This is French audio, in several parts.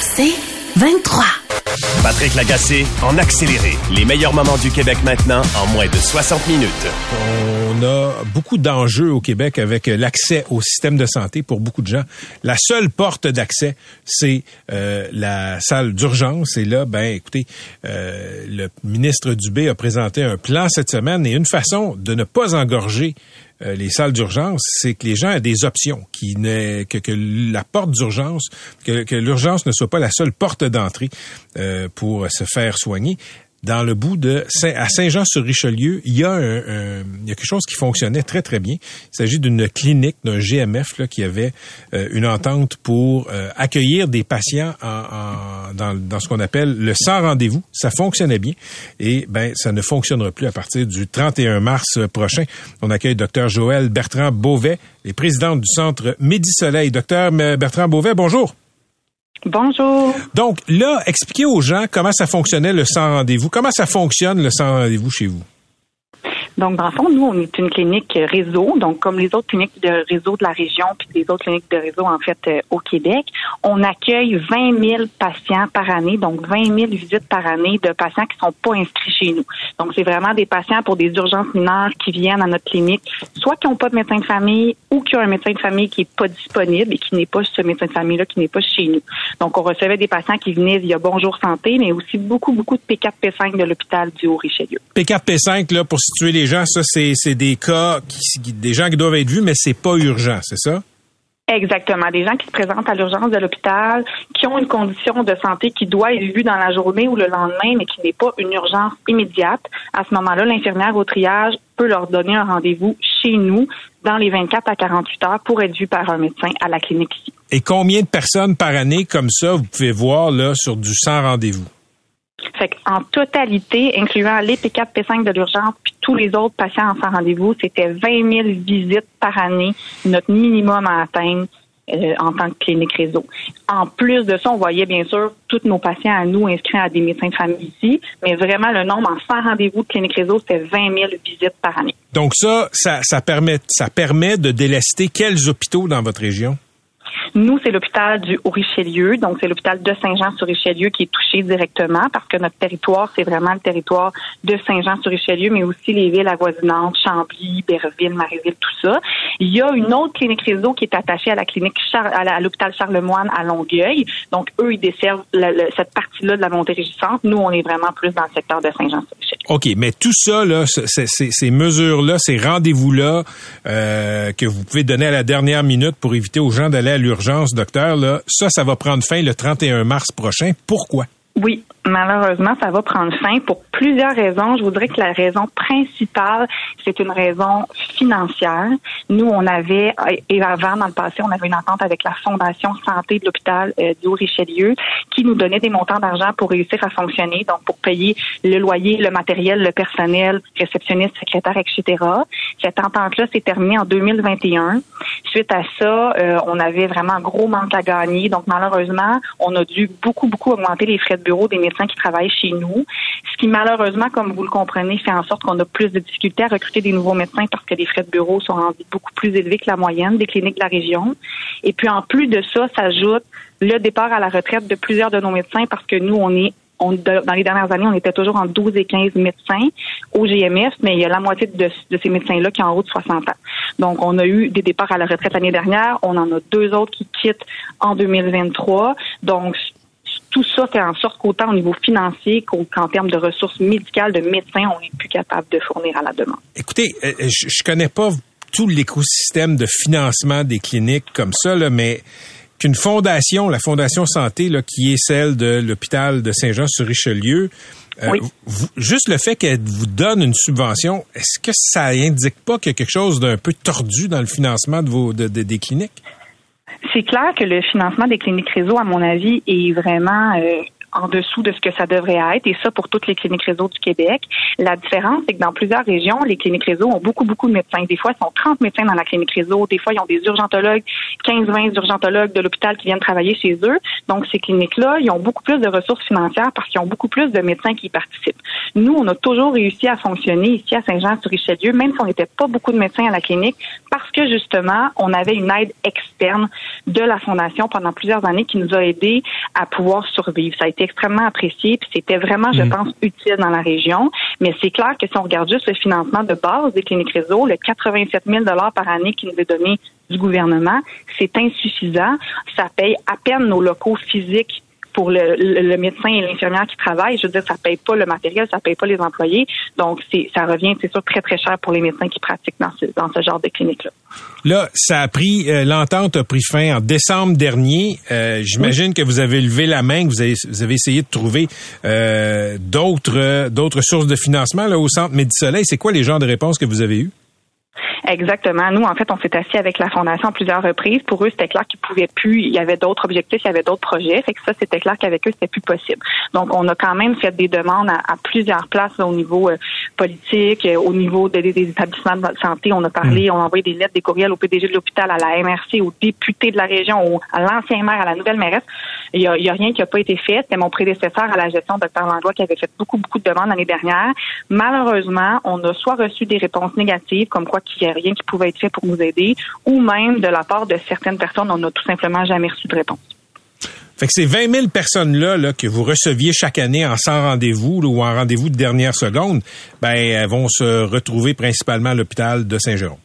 C'est 23. Patrick Lagacé en accéléré. Les meilleurs moments du Québec maintenant en moins de 60 minutes. On a beaucoup d'enjeux au Québec avec l'accès au système de santé pour beaucoup de gens. La seule porte d'accès, c'est euh, la salle d'urgence. Et là, ben, écoutez, euh, le ministre Dubé a présenté un plan cette semaine et une façon de ne pas engorger euh, les salles d'urgence, c'est que les gens aient des options, que, que la porte d'urgence, que, que l'urgence ne soit pas la seule porte d'entrée euh, pour se faire soigner dans le bout de Saint, à Saint-Jean-sur-Richelieu, il y a un, il y a quelque chose qui fonctionnait très très bien. Il s'agit d'une clinique, d'un GMF là, qui avait euh, une entente pour euh, accueillir des patients en, en, dans, dans, ce qu'on appelle le sans rendez-vous. Ça fonctionnait bien et ben ça ne fonctionnera plus à partir du 31 mars prochain. On accueille Dr Joël Bertrand Beauvais, les présidente du centre Midi Soleil. Docteur Bertrand Beauvais, bonjour. Bonjour. Donc là, expliquez aux gens comment ça fonctionnait le sans rendez-vous. Comment ça fonctionne le sans rendez-vous chez vous? Donc, dans le fond, nous, on est une clinique réseau. Donc, comme les autres cliniques de réseau de la région, puis les autres cliniques de réseau, en fait, euh, au Québec, on accueille 20 000 patients par année, donc 20 000 visites par année de patients qui sont pas inscrits chez nous. Donc, c'est vraiment des patients pour des urgences mineures qui viennent à notre clinique, soit qui n'ont pas de médecin de famille ou qui ont un médecin de famille qui est pas disponible et qui n'est pas ce médecin de famille-là, qui n'est pas chez nous. Donc, on recevait des patients qui venaient via Bonjour Santé, mais aussi beaucoup, beaucoup de P4, P5 de l'hôpital du Haut-Richelieu. P4, P5, là, pour situer les gens, ça, c'est des cas, qui, des gens qui doivent être vus, mais c'est pas urgent, c'est ça? Exactement. Des gens qui se présentent à l'urgence de l'hôpital, qui ont une condition de santé qui doit être vue dans la journée ou le lendemain, mais qui n'est pas une urgence immédiate. À ce moment-là, l'infirmière au triage peut leur donner un rendez-vous chez nous dans les 24 à 48 heures pour être vue par un médecin à la clinique ici. Et combien de personnes par année comme ça vous pouvez voir là sur du sans rendez-vous? Fait en totalité, incluant les P4, P5 de l'urgence, puis tous les autres patients en sans rendez-vous, c'était 20 000 visites par année, notre minimum à atteindre euh, en tant que clinique réseau. En plus de ça, on voyait bien sûr tous nos patients à nous inscrits à des médecins de famille ici, mais vraiment le nombre en sans rendez-vous de clinique réseau, c'était 20 000 visites par année. Donc ça, ça, ça permet, ça permet de délester quels hôpitaux dans votre région? Nous, c'est l'hôpital du Haut-Richelieu, donc c'est l'hôpital de Saint-Jean-sur-Richelieu qui est touché directement parce que notre territoire, c'est vraiment le territoire de Saint-Jean-sur-Richelieu, mais aussi les villes avoisinantes, Chambly, Berville, Maréville, tout ça. Il y a une autre clinique réseau qui est attachée à la clinique à l'hôpital Charlemagne à Longueuil. Donc, eux, ils desservent cette partie-là de la montée régissante. Nous, on est vraiment plus dans le secteur de Saint-Jean-sur-Richelieu. OK, mais tout ça, là, ces mesures-là, ces rendez-vous-là euh, que vous pouvez donner à la dernière minute pour éviter aux gens d'aller à l'urgence, docteur, là, ça, ça va prendre fin le 31 mars prochain. Pourquoi? Oui, malheureusement, ça va prendre fin pour plusieurs raisons. Je voudrais que la raison principale, c'est une raison financière. Nous, on avait, et avant, dans le passé, on avait une entente avec la Fondation Santé de l'hôpital euh, du Haut-Richelieu qui nous donnait des montants d'argent pour réussir à fonctionner, donc pour payer le loyer, le matériel, le personnel, réceptionniste, secrétaire, etc. Cette entente-là s'est terminée en 2021. Suite à ça, euh, on avait vraiment un gros manque à gagner. Donc, malheureusement, on a dû beaucoup, beaucoup augmenter les frais de bureau des médecins qui travaillent chez nous. Ce qui, malheureusement, comme vous le comprenez, fait en sorte qu'on a plus de difficultés à recruter des nouveaux médecins parce que les frais de bureau sont rendus beaucoup plus élevés que la moyenne des cliniques de la région. Et puis, en plus de ça, s'ajoute le départ à la retraite de plusieurs de nos médecins parce que nous, on est dans les dernières années, on était toujours en 12 et 15 médecins au GMF, mais il y a la moitié de, de ces médecins-là qui ont en haut de 60 ans. Donc, on a eu des départs à la retraite l'année dernière. On en a deux autres qui quittent en 2023. Donc, tout ça fait en sorte qu'autant au niveau financier qu'en termes de ressources médicales, de médecins, on n'est plus capable de fournir à la demande. Écoutez, euh, euh, je, je connais pas tout l'écosystème de financement des cliniques comme ça, là, mais qu'une fondation, la Fondation Santé, là, qui est celle de l'hôpital de Saint-Jean-sur-Richelieu, euh, juste le fait qu'elle vous donne une subvention, est-ce que ça indique pas qu'il y a quelque chose d'un peu tordu dans le financement de vos de, des cliniques? C'est clair que le financement des cliniques réseau, à mon avis, est vraiment euh, en dessous de ce que ça devrait être, et ça pour toutes les cliniques réseau du Québec. La différence, c'est que dans plusieurs régions, les cliniques réseau ont beaucoup, beaucoup de médecins. Des fois, ils sont 30 médecins dans la clinique réseau. Des fois, ils ont des urgentologues, 15-20 urgentologues de l'hôpital qui viennent travailler chez eux. Donc, ces cliniques-là, ils ont beaucoup plus de ressources financières parce qu'ils ont beaucoup plus de médecins qui y participent. Nous, on a toujours réussi à fonctionner ici à Saint-Jean-sur-Richelieu, même si on n'était pas beaucoup de médecins à la clinique, parce que justement, on avait une aide externe de la Fondation pendant plusieurs années qui nous a aidés à pouvoir survivre. Ça a été extrêmement apprécié, puis c'était vraiment, je Mm. pense, utile dans la région. Mais c'est clair que si on regarde juste le financement de base des cliniques réseau, le 87 000 par année qui nous est donné du gouvernement, c'est insuffisant. Ça paye à peine nos locaux physiques pour le, le- le médecin et l'infirmière qui travaillent. Je veux dire, ça paye pas le matériel, ça paye pas les employés. Donc, ça revient, c'est sûr, très, très cher pour les médecins qui pratiquent dans ce, dans ce genre de clinique-là. Là, ça a pris, euh, l'entente a pris fin en décembre dernier. Euh, J'imagine que vous avez levé la main, que vous avez, vous avez essayé de trouver euh, d'autres d'autres sources de financement là, au Centre Médisoleil. C'est quoi les genres de réponses que vous avez eues? Exactement. Nous, en fait, on s'est assis avec la Fondation à plusieurs reprises. Pour eux, c'était clair qu'ils pouvaient plus. Il y avait d'autres objectifs, il y avait d'autres projets. Fait que ça, c'était clair qu'avec eux, c'était plus possible. Donc, on a quand même fait des demandes à, à plusieurs places là, au niveau euh, politique, euh, au niveau des, des établissements de santé. On a parlé, on a envoyé des lettres, des courriels au PDG de l'hôpital, à la MRC, aux députés de la région, au- à l'ancien maire, à la nouvelle mairesse. Il y a, il y a rien qui n'a pas été fait. C'était mon prédécesseur à la gestion, Dr Langlois, qui avait fait beaucoup, beaucoup de demandes l'année dernière. Malheureusement, on a soit reçu des réponses négatives, comme quoi qu'il n'y a rien qui pouvait être fait pour nous aider, ou même de la part de certaines personnes, on n'a tout simplement jamais reçu de réponse. Fait que ces 20 000 personnes-là là, que vous receviez chaque année en sans rendez-vous ou en rendez-vous de dernière seconde, ben elles vont se retrouver principalement à l'hôpital de Saint-Jérôme.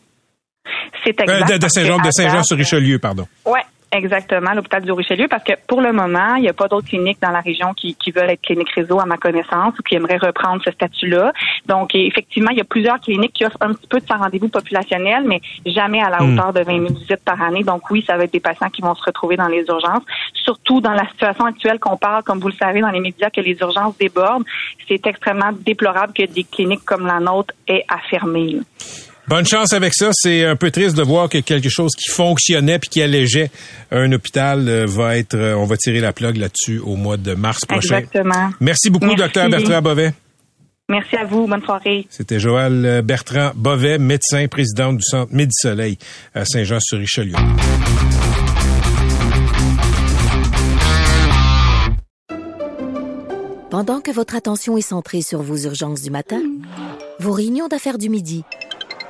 C'est Euh, exact. de, de à de Saint-Jean date, sur Richelieu, pardon. Ouais, exactement, l'hôpital du Richelieu, parce que pour le moment, il n'y a pas d'autres cliniques dans la région qui, qui veulent être cliniques réseau à ma connaissance ou qui aimeraient reprendre ce statut-là. Donc, effectivement, il y a plusieurs cliniques qui offrent un petit peu de rendez-vous populationnel, mais jamais à la Hmm. hauteur de 20 000 visites par année. Donc oui, ça va être des patients qui vont se retrouver dans les urgences. Surtout dans la situation actuelle qu'on parle, comme vous le savez, dans les médias, que les urgences débordent. C'est extrêmement déplorable que des cliniques comme la nôtre aient à fermer. Bonne chance avec ça. C'est un peu triste de voir que quelque chose qui fonctionnait puis qui allégeait un hôpital euh, va être, euh, on va tirer la plug là-dessus au mois de mars prochain. Exactement. Merci beaucoup, docteur Bertrand Bovet. Merci à vous. Bonne soirée. C'était Joël euh, Bertrand Bovet, médecin, président du Centre Médisoleil à Saint-Jean-sur-Richelieu. Pendant que votre attention est centrée sur vos urgences du matin, vos réunions d'affaires du midi,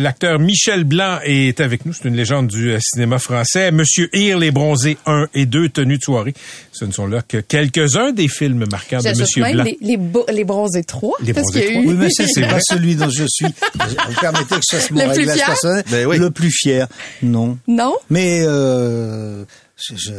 L'acteur Michel Blanc est avec nous. C'est une légende du euh, cinéma français. Monsieur Hir, Les Bronzés 1 et 2, tenue de soirée. Ce ne sont là que quelques-uns des films marquants de Monsieur Blanc. les, les, bo- les bronzés 3. Les bronzés qu'il y a 3. eu- Oui, mais ça, c'est pas celui dont je suis. Vous permettez que je fasse mon Le plus réglage fier? personnel. Ben oui. Le plus fier. Non. Non? Mais euh, je, je-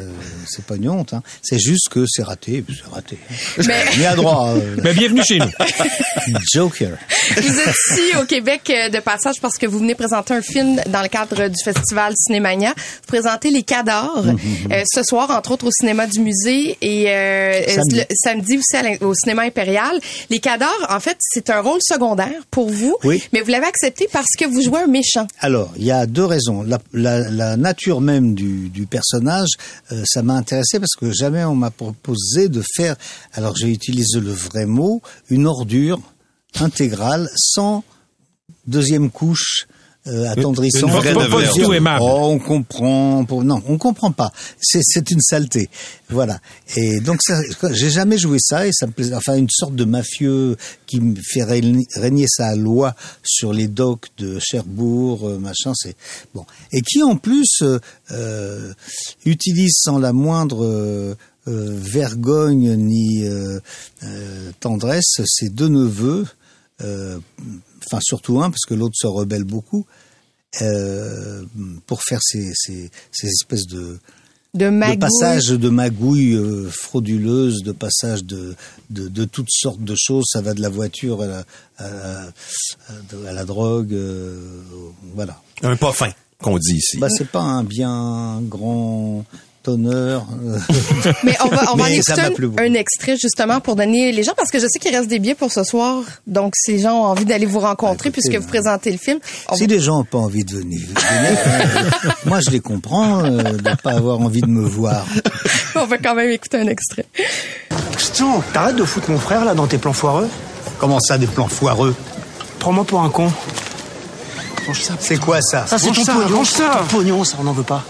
c'est pas une honte. Hein. C'est juste que c'est raté. puis C'est raté. Mais On y a droit. euh, Ben, bienvenue chez nous. Joker. vous êtes ici au Québec euh, de passage parce que vous venez présenter un film dans le cadre du festival Cinémania. Vous présentez Les Cadors euh, ce soir, entre autres, au cinéma du musée et euh, Samedi. le samedi aussi à au cinéma impérial. Les Cadors, en fait, c'est un rôle secondaire pour vous, Oui. mais vous l'avez accepté parce que vous jouez un méchant. Alors, il y a deux raisons. La, la- la nature même du, du personnage, euh, ça m'a intéressé parce que jamais on m'a proposé de faire, alors j'ai utilisé le vrai mot, une ordure intégrale sans deuxième couche. Euh, attendrissante. une vraie Pas- pas neveu. du tout aimable. Oh, on comprend. pour- Non, on comprend pas. C'est, c'est une saleté. Voilà. Et donc, ça, j'ai jamais joué ça et ça me plaisait. Enfin, une sorte de mafieux qui me fait régner, sa loi sur les docks de Cherbourg, euh, machin. C'est bon. Et qui en plus euh, euh, utilise sans la moindre euh, euh, vergogne ni tendresse ses deux neveux. Enfin, surtout un, parce que l'autre se rebelle beaucoup euh, pour faire ces, ces, ces espèces de de magouilles. De passages de magouilles euh, frauduleuses, de passages de, de, de, toutes sortes de choses. Ça va de la voiture à la, à la, à la drogue, euh, voilà. Un pas fin, qu'on dit ici. Bah, c'est pas un bien grand honneur. Mais on va, on va en écouter un, un, extrait justement pour donner les gens, parce que je sais qu'il reste des billets pour ce soir. Donc, si les gens ont envie d'aller vous rencontrer ah, puisque vous présentez le film. Si va... les gens n'ont pas envie de venir, euh, moi je les comprends euh, de ne pas avoir envie de me voir. on va quand même écouter un extrait. Christian, t'arrêtes de foutre mon frère là dans tes plans foireux? Comment ça, des plans foireux? Prends-moi pour un con. C'est quoi ça? Ça, c'est ton, pognon. ça. ton pognon, ça, on n'en veut pas.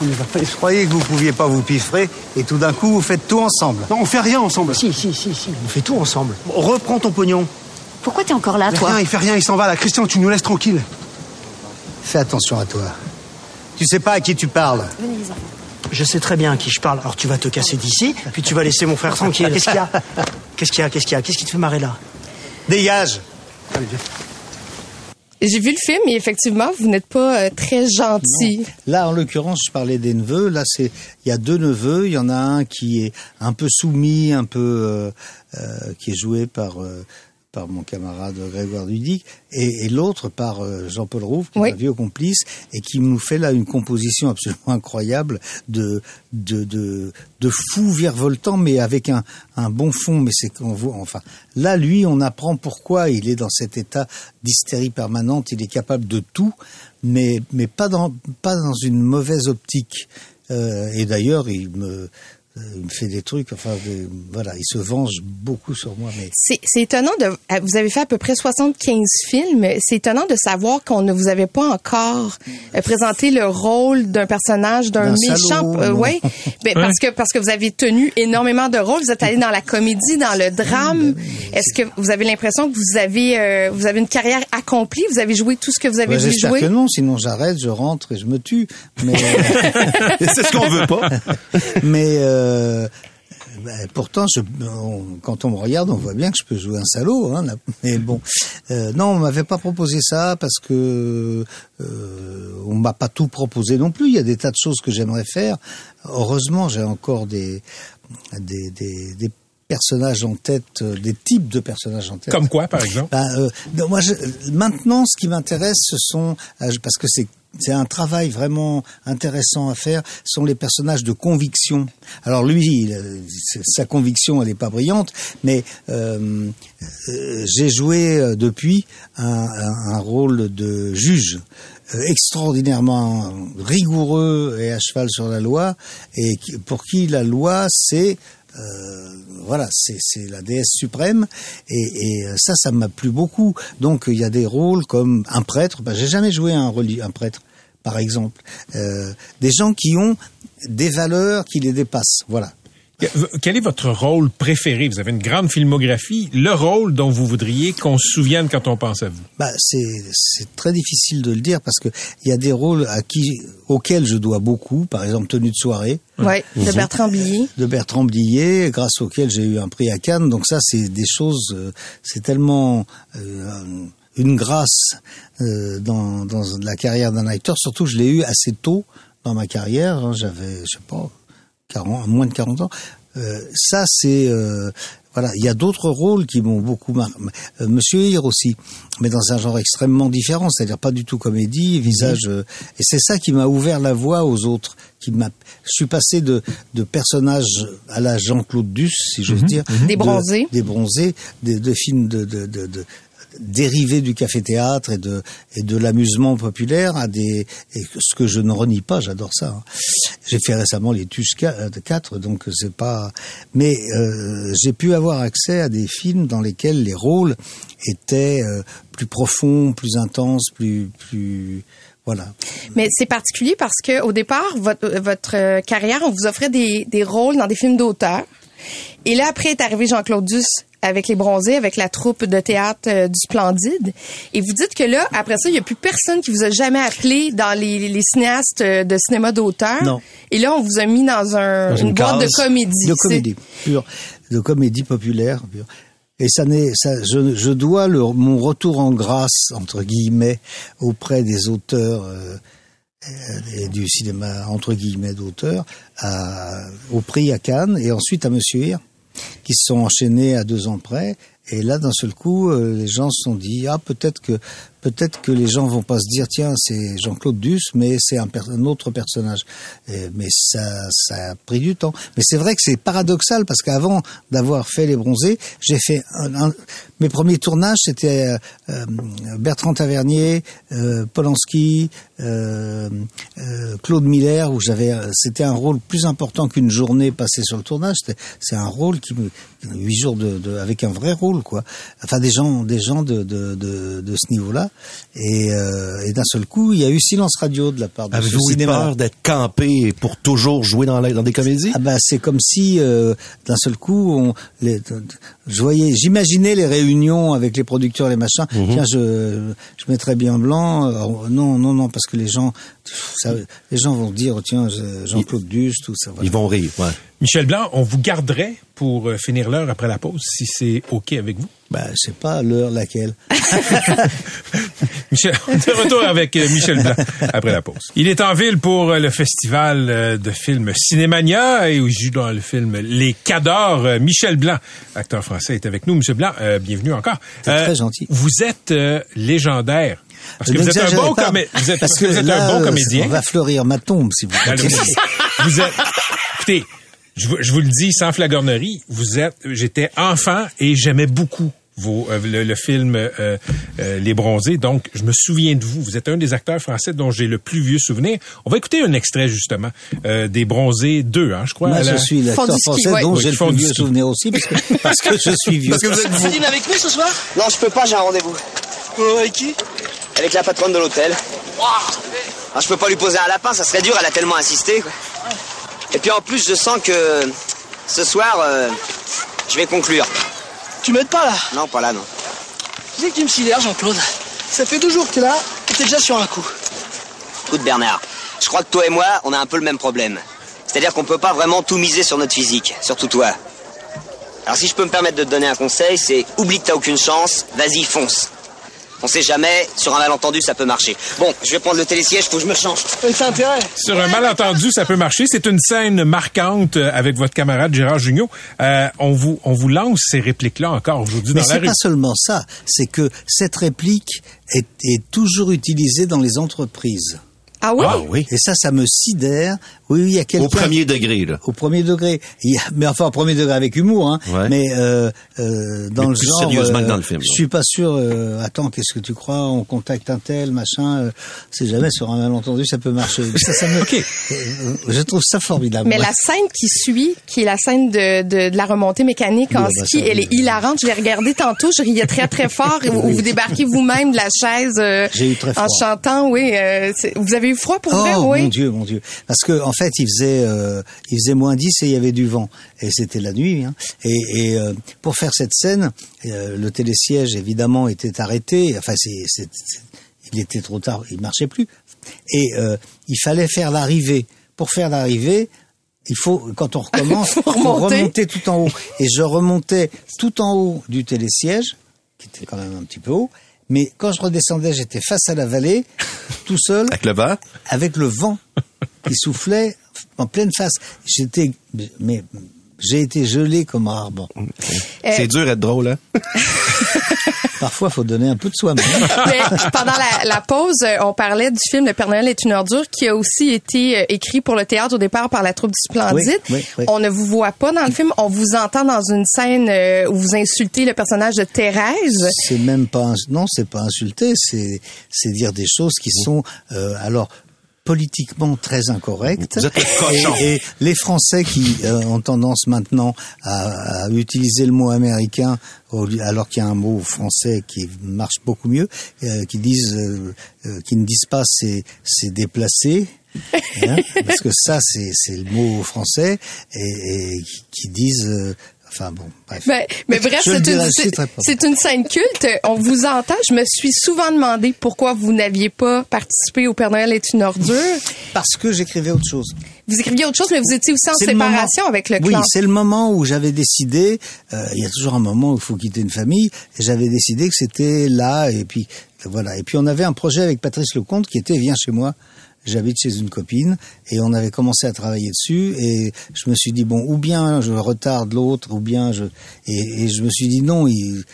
Je croyais que vous pouviez pas vous piffrer et tout d'un coup vous faites tout ensemble. Non, on fait rien ensemble. Si, si, si, si. On fait tout ensemble. Reprends ton pognon. Pourquoi t'es encore là, toi Rien, il fait rien, il s'en va là. Christian, tu nous laisses tranquille. Fais attention à toi. Tu sais pas à qui tu parles. Venez, les enfants. Je sais très bien à qui je parle. Alors tu vas te casser d'ici, puis tu vas laisser mon frère tranquille. Qu'est-ce qu'il y a Qu'est-ce qu'il y a? Qu'est-ce qu'il y a? Qu'est-ce qui te fait marrer là? Dégage Allez, viens. J'ai vu le film et effectivement, vous n'êtes pas euh, très gentil. Là, en l'occurrence, je parlais des neveux. Là, c'est il y a deux neveux. Il y en a un qui est un peu soumis, un peu euh, euh, qui est joué par euh, par mon camarade Grégoire Dudic, et, et l'autre par euh, Jean-Paul Rouve, qui Oui. est un vieux complice, et qui nous fait là une composition absolument incroyable de de de, de fou virevoltant, mais avec un, un bon fond. Mais c'est qu'on voit, enfin, là, lui, on apprend pourquoi il est dans cet état d'hystérie permanente. Il est capable de tout, mais mais pas dans pas dans une mauvaise optique. Euh, et d'ailleurs, il me il me fait des trucs, enfin, voilà, il se venge beaucoup sur moi, mais C'est étonnant de. euh, Vous avez fait à peu près 75 films. C'est étonnant de savoir qu'on ne vous avait pas encore euh, présenté le rôle d'un personnage, d'un méchant. euh. Ben, parce que parce que vous avez tenu énormément de rôles. Vous êtes allé dans la comédie, dans le drame. Est-ce que vous avez l'impression que vous avez euh, vous avez une carrière accomplie? Vous avez joué tout ce que vous avez Ouais, voulu jouer? que non, sinon j'arrête, je rentre et je me tue. Mais, c'est ce qu'on veut pas. mais euh, ben, pourtant, quand on me regarde, on voit bien que je peux jouer un salaud. Hein, mais bon, euh, non, on m'avait pas proposé ça parce que euh, on m'a pas tout proposé non plus. Il y a des tas de choses que j'aimerais faire. Heureusement, j'ai encore des, des, des personnages en tête, euh, des types de personnages en tête. Comme quoi, par exemple? Ben, euh, moi, je, maintenant, ce qui m'intéresse, ce sont euh, parce que c'est c'est un travail vraiment intéressant à faire. Sont les personnages de conviction. Alors lui, il, euh, sa conviction, elle n'est pas brillante, mais euh, euh, j'ai joué depuis un, un- rôle de juge extraordinairement rigoureux et à cheval sur la loi, et pour qui la loi, c'est voilà, c'est la déesse suprême et, et euh, ça, ça m'a plu beaucoup. Donc il y a des rôles comme un prêtre. Ben, J'ai jamais joué un un prêtre, par exemple. Euh, des gens qui ont des valeurs qui les dépassent. Voilà. Quel est votre rôle préféré? Vous avez une grande filmographie. Le rôle dont vous voudriez qu'on se souvienne quand on pense à vous? Bah, c'est c'est très difficile de le dire parce que il y a des rôles à qui auxquels je dois beaucoup. Par exemple, tenue de soirée. Ouais, de Bertrand Billet. de Bertrand Blier, grâce auquel j'ai eu un prix à Cannes. Donc ça, c'est des choses, euh, c'est tellement euh, une grâce euh, dans, dans la carrière d'un acteur. Surtout, je l'ai eu assez tôt dans ma carrière. hein. J'avais, je sais pas, 40, moins de 40 ans. Euh, ça, c'est euh, voilà. Il y a d'autres rôles qui m'ont beaucoup marqué. Euh, Monsieur Hir aussi, mais dans un genre extrêmement différent, c'est-à-dire pas du tout comédie, visage. euh, et c'est ça qui m'a ouvert la voie aux autres. Qui m'a, je suis passé de de personnages à la Jean-Claude Duss, si j'ose dire, Des de- bronzés. des bronzés, des de films de, de, de, de dérivés du café-théâtre et de et de l'amusement populaire à des et ce que je ne renie pas, j'adore ça. hein. J'ai fait récemment les Tuches 4, donc c'est pas. Mais euh, j'ai pu avoir accès à des films dans lesquels les rôles étaient euh, plus profonds, plus intenses, plus plus voilà. Mais c'est particulier parce que au départ, votre, votre euh, carrière, on vous offrait des, des rôles dans des films d'auteur. Et là, après est arrivé Jean-Claude Duss avec Les Bronzés, avec la troupe de théâtre euh, du Splendide. Et vous dites que là, après ça, il n'y a plus personne qui vous a jamais appelé dans les, les cinéastes euh, de cinéma d'auteur. Non. Et là, on vous a mis dans, un, Dans une, une boîte de comédie. de comédie pure, de comédie populaire pure. Et ça n'est, ça, je, je dois le, mon retour en grâce entre guillemets auprès des auteurs euh, euh, et du cinéma entre guillemets d'auteur au prix à Cannes et ensuite à Monsieur Hir qui se sont enchaînés à deux ans près. Et là d'un seul coup euh, les gens se sont dit ah peut-être que peut-être que les gens vont pas se dire tiens c'est Jean-Claude Duss mais c'est un, un autre personnage. Mais ça ça a pris du temps. Mais c'est vrai que c'est paradoxal parce qu'avant d'avoir fait les bronzés j'ai fait un, un- mes premiers tournages c'était euh, euh, Bertrand Tavernier euh, Polanski euh, euh, Claude Miller où j'avais euh, c'était un rôle plus important qu'une journée passée sur le tournage. C'était- c'est un rôle qui me huit jours de, de- avec un vrai rôle quoi. Enfin des gens des gens de de, de, de ce niveau là et, euh, et d'un seul coup il y a eu silence radio de la part de ce Avez-vous eu cinéma. peur d'être campé pour toujours jouer dans, la- dans des comédies? ah bah c'est comme si euh, d'un seul coup on les, je voyais j'imaginais les réunions avec les producteurs les machins Mhm. tiens je je mettrais bien blanc Alors, non non non parce que les gens ça, les gens vont dire tiens je- Jean-Claude Duss tout ça voilà. Ils vont rire, ouais. Michel Blanc, on vous garderait pour euh, finir l'heure après la pause, si c'est OK avec vous? bah je sais pas l'heure laquelle Michel, de retour avec euh, Michel Blanc après la pause. Il est en ville pour euh, le festival de films Cinémania et il joue dans le film Les Cadors. Michel Blanc, acteur français, est avec nous. Michel Blanc, euh, bienvenue encore. C'est très gentil. Vous êtes euh, légendaire. Parce que vous êtes un bon, pas, comé- vous êtes, parce que vous êtes là, un bon comédien. on va fleurir ma tombe si vous continuez. vous êtes, écoutez, je, vous- je vous le dis sans flagornerie, vous êtes, j'étais enfant et j'aimais beaucoup vos, euh, le, le film euh, euh, Les Bronzés. Donc, je me souviens de vous. Vous êtes un des acteurs français dont j'ai le plus vieux souvenir. On va écouter un extrait justement euh, des Bronzés 2, hein, je crois. Moi, je la- suis l'acteur français ouais. dont Oui, j'ai le plus vieux souvenir aussi, parce que, parce que je suis vieux. Parce que vous êtes Vous avec nous ce soir? Non, je peux pas, j'ai un rendez-vous. avec qui? Avec la patronne de l'hôtel. Ah, je peux pas lui poser un lapin, ça serait dur, elle a tellement insisté. quoi. Et puis en plus, je sens que ce soir, euh, je vais conclure. Tu m'aides pas là Non, pas là, non. Tu sais que tu me sidères, Jean-Claude. Ça fait deux jours que t'es là et t'es déjà sur un coup. Écoute Bernard, je crois que toi et moi, on a un peu le même problème. C'est-à-dire qu'on peut pas vraiment tout miser sur notre physique, surtout toi. Alors si je peux me permettre de te donner un conseil, c'est oublie que t'as aucune chance, vas-y, fonce. On sait jamais, sur un malentendu, ça peut marcher. Bon, je vais prendre le télésiège, faut que je me change. Intérêt Sur un malentendu, ça peut marcher. C'est une scène marquante euh, avec votre camarade Gérard Jugnot. Euh, on vous on vous lance ces répliques-là encore aujourd'hui Mais dans la c'est rue. pas seulement ça, c'est que cette réplique est, est toujours utilisée dans les entreprises. Ah oui? Ah oui. Et ça, ça me sidère. Oui, oui, il y a quelqu'un... Au premier degré, là. Au premier degré. Il y a- mais enfin, au premier degré avec humour, hein. Ouais. Mais euh, euh, dans Mais le plus genre... sérieusement euh, que dans le film, Je donc. suis pas sûr... euh, attends, qu'est-ce que tu crois? On contacte un tel, machin. Euh, c'est jamais sur un malentendu, ça peut marcher. Ça, ça me, euh, je trouve ça formidable. Mais la scène qui suit, qui est la scène de, de, de la remontée mécanique en Oui, bah, ski, ça, elle oui. est hilarante. Je l'ai regardée tantôt, je riais très très fort. où, où vous débarquez vous-même de la chaise euh, J'ai eu très en froid. chantant. Oui, euh, vous avez eu froid pour vrai, Oh oui. mon Dieu, mon Dieu. Parce que en fait, il faisait, euh, il faisait moins 10 et il y avait du vent. Et c'était la nuit. Hein. Et, et euh, pour faire cette scène, euh, le télésiège évidemment était arrêté. Enfin, c'est, il était trop tard, il marchait plus. Et il fallait faire l'arrivée. Pour faire l'arrivée, il faut, quand on recommence, Faut faut remonter. remonter tout en haut. Et je remontais tout en haut du télésiège, qui était quand même un petit peu haut. Mais quand je redescendais, j'étais face à la vallée, tout seul, Avec le vent? avec le vent qui soufflait en pleine face. J'étais, mais j'ai été gelé comme un arbre. Euh, C'est dur d'être drôle, hein? Parfois, faut donner un peu de soi-même. Pendant la, la pause, euh, on parlait du film Le Père Noël est une ordure qui a aussi été euh, écrit pour le théâtre au départ par la troupe du Splendide. Oui, oui, oui. On ne vous voit pas dans le film, on vous entend dans une scène où vous insultez le personnage de Thérèse. C'est même pas, non, c'est pas insulter, c'est, c'est dire des choses qui sont, euh, alors, politiquement très incorrectes. Vous êtes le cochon. Et, et les Français qui euh, ont tendance maintenant à, à utiliser le mot américain alors qu'il y a un mot français qui marche beaucoup mieux, euh, qui disent, euh, euh, qui ne disent pas c'est c'est déplacé. hein, parce que ça c'est c'est le mot français et, et qui- qui disent euh, enfin bon bref Ben, mais bref, c'est une, scène culte. On vous entend. Je me suis souvent demandé pourquoi vous n'aviez pas participé au Père Noël est une ordure. parce que j'écrivais autre chose Vous écriviez autre chose, mais vous étiez aussi en séparation moment- avec le Oui, clan. c'est le moment où j'avais décidé. euh, il y a toujours un moment où il faut quitter une famille, et j'avais décidé que c'était là. Et puis voilà. Et puis on avait un projet avec Patrice Lecomte qui était viens chez moi. J'habite chez une copine et on avait commencé à travailler dessus et je me suis dit bon ou bien je retarde l'autre ou bien je et, et je me suis dit non il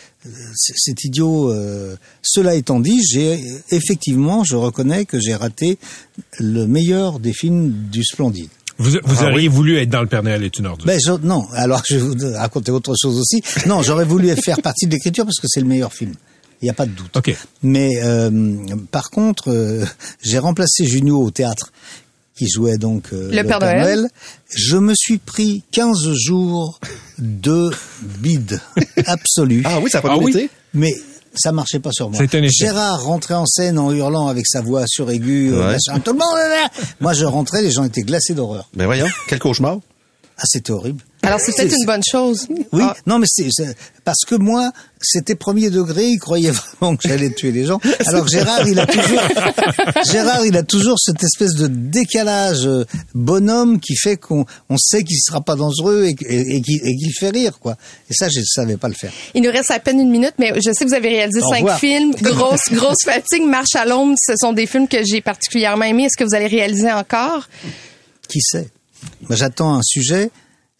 c'est idiot. euh. Cela étant dit, j'ai effectivement, je reconnais que j'ai raté le meilleur des films du Splendide. Vous, vous Ah auriez voulu être dans le Père Noël est une ordure. Ben je- non, alors je vais vous raconter autre chose aussi. Non, j'aurais voulu faire partie de l'écriture parce que c'est le meilleur film. Il n'y a pas de doute. OK. Mais euh, par contre, euh, j'ai remplacé Junio au théâtre qui jouait donc euh, Le Père Noël. Je me suis pris 15 jours de bide absolu. Ah oui, ça a pas Ah oui? Mais ça marchait pas sur moi. C'est un échec. Gérard rentrait en scène en hurlant avec sa voix suraiguë. euh, Ouais. machin, tout le monde est là Moi, je rentrais, les gens étaient glacés d'horreur. Ben voyons, quel cauchemar. Ah, c'était horrible. Alors, c'est peut-être une bonne chose. Oui, Ah, non, mais c'est parce que moi, c'était premier degré. Il croyait vraiment que j'allais tuer les gens. Alors Gérard, il a toujours, Gérard, il a toujours cette espèce de décalage euh, bonhomme qui fait qu'on on sait qu'il sera pas dangereux et, et, et fait rire, quoi. Et ça, je savais pas le faire. Il nous reste à peine une minute, mais je sais que vous avez réalisé Au cinq revoir. films. Grosse, grosse fatigue. Marche à l'ombre, ce sont des films que j'ai particulièrement aimés. Est-ce que vous allez réaliser encore? Qui sait? J'attends un sujet.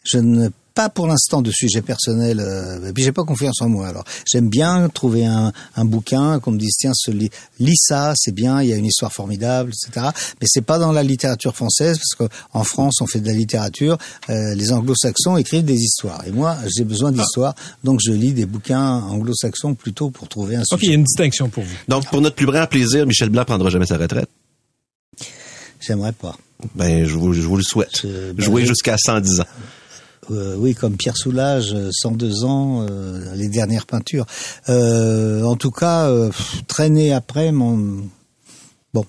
Je ne pas pour l'instant de sujet personnel. Euh, et puis j'ai pas confiance en moi. Alors j'aime bien trouver un, un bouquin qu'on me dise tiens, ce lis, lis ça, c'est bien, il y a une histoire formidable, etc. Mais c'est pas dans la littérature française parce qu'en France on fait de la littérature. euh, les Anglo-Saxons écrivent des histoires et moi j'ai besoin d'histoires, donc je lis des bouquins anglo-saxons plutôt pour trouver un OK, il y sujet. a une distinction pour vous. Donc, pour notre plus grand plaisir, Michel Blanc prendra jamais sa retraite. J'aimerais pas. Ben, je vous, je vous le souhaite. Je- ben, Jouer jusqu'à 110 ans. Euh, oui, comme Pierre Soulages, euh, 102 ans, euh, les dernières peintures. Euh, en tout cas, euh, traîner après, mon... Bon.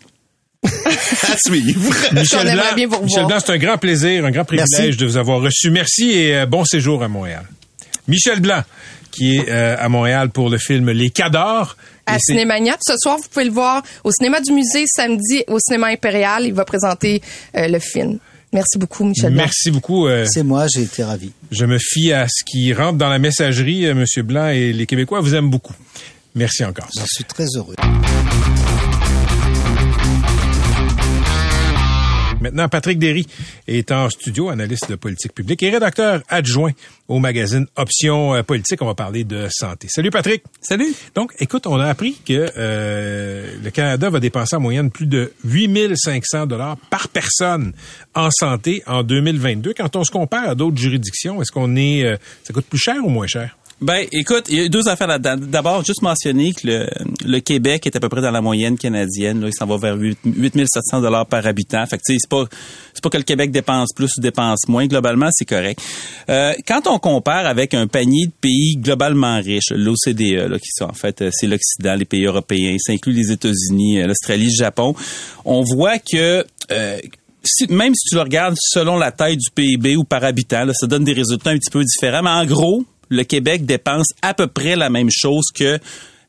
À suivre. Michel aimerait Blanc, bien vous revoir. Michel Blanc, c'est un grand plaisir, un grand privilège Merci. de vous avoir reçu. Merci et euh, bon séjour à Montréal. Michel Blanc, qui est euh, à Montréal pour le film Les Cadors. À Cinémania. Ce soir, vous pouvez le voir au cinéma du musée, samedi au cinéma impérial. Il va présenter euh, le film. Merci beaucoup, Michel Blanc. Merci beaucoup. euh, C'est moi, j'ai été ravi. je me fie à ce qui rentre dans la messagerie. euh, Monsieur Blanc et les Québécois vous aiment beaucoup. Merci encore. J'en suis très heureux. Maintenant, Patrick Derry est en studio, analyste de politique publique et rédacteur adjoint au magazine Options euh, Politique. On va parler de santé. Salut Patrick. Salut. Donc, écoute, on a appris que euh, le Canada va dépenser en moyenne plus de 8500 dollars par personne en santé en 2022. Quand on se compare à d'autres juridictions, est-ce qu'on est, euh, ça coûte plus cher ou moins cher? Ben, écoute, il y a deux affaires là-dedans. D'abord, juste mentionner que le, le Québec est à peu près dans la moyenne canadienne. Là, il s'en va vers 8 8700 dollars par habitant. Fait que, c'est pas, c'est pas que le Québec dépense plus ou dépense moins. Globalement, c'est correct. Euh, quand on compare avec un panier de pays globalement riches, l'OCDE, là, qui sont en fait, euh, c'est l'Occident, les pays européens, ça inclut les États-Unis, euh, l'Australie, le Japon, on voit que même si tu le regardes selon la taille du PIB ou par habitant, là, ça donne des résultats un petit peu différents. Mais en gros, le Québec dépense à peu près la même chose que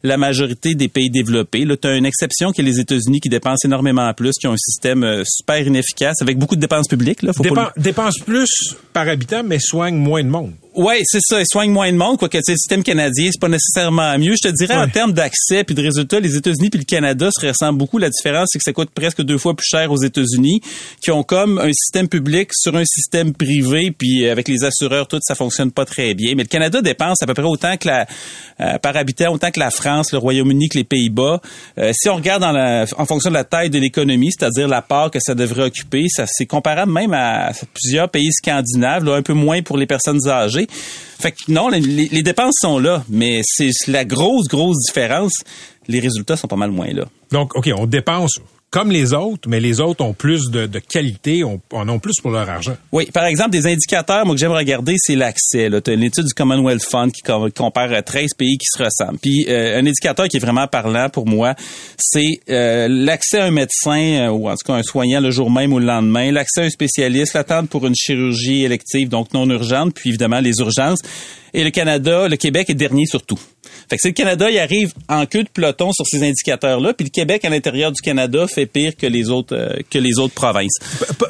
la majorité des pays développés. Là, tu as une exception qui est les États-Unis qui dépensent énormément plus, qui ont un système euh, super inefficace avec beaucoup de dépenses publiques. Là, faut pas dépense plus par habitant, mais soigne moins de monde. Ouais, c'est ça. Ils soignent moins de monde, quoi que tu sais, le système canadien, c'est pas nécessairement mieux. Je te dirais en termes d'accès puis de résultats, les États-Unis puis le Canada se ressemblent beaucoup. La différence, c'est que ça coûte presque deux fois plus cher aux États-Unis, qui ont comme un système public sur un système privé, puis avec les assureurs, tout ça fonctionne pas très bien. Mais le Canada dépense à peu près autant que la euh, par habitant, autant que la France, le Royaume-Uni, que les Pays-Bas. Euh, si on regarde dans la, en fonction de la taille de l'économie, c'est-à-dire la part que ça devrait occuper, ça c'est comparable même à plusieurs pays scandinaves, là, un peu moins pour les personnes âgées. Fait que non, les, dépenses sont là, mais c'est la grosse, grosse différence. Les résultats sont pas mal moins là. Donc, OK, on dépense comme les autres, mais les autres ont plus de, qualité, on, en ont plus pour leur argent. Oui, par exemple, des indicateurs, moi, que j'aime regarder, c'est l'accès. Tu as une étude du Commonwealth Fund qui com- compare euh, 13 pays qui se ressemblent. Puis, euh, un indicateur qui est vraiment parlant pour moi, c'est euh, l'accès à un médecin, euh, ou en tout cas un soignant le jour même ou le lendemain, l'accès à un spécialiste, l'attente pour une chirurgie élective, donc non urgente, puis évidemment les urgences. Et le Canada, le Québec est dernier sur tout. Fait que si le Canada, il arrive en queue de peloton sur ces indicateurs-là, puis le Québec à l'intérieur du Canada fait pire que les autres euh, que les autres provinces.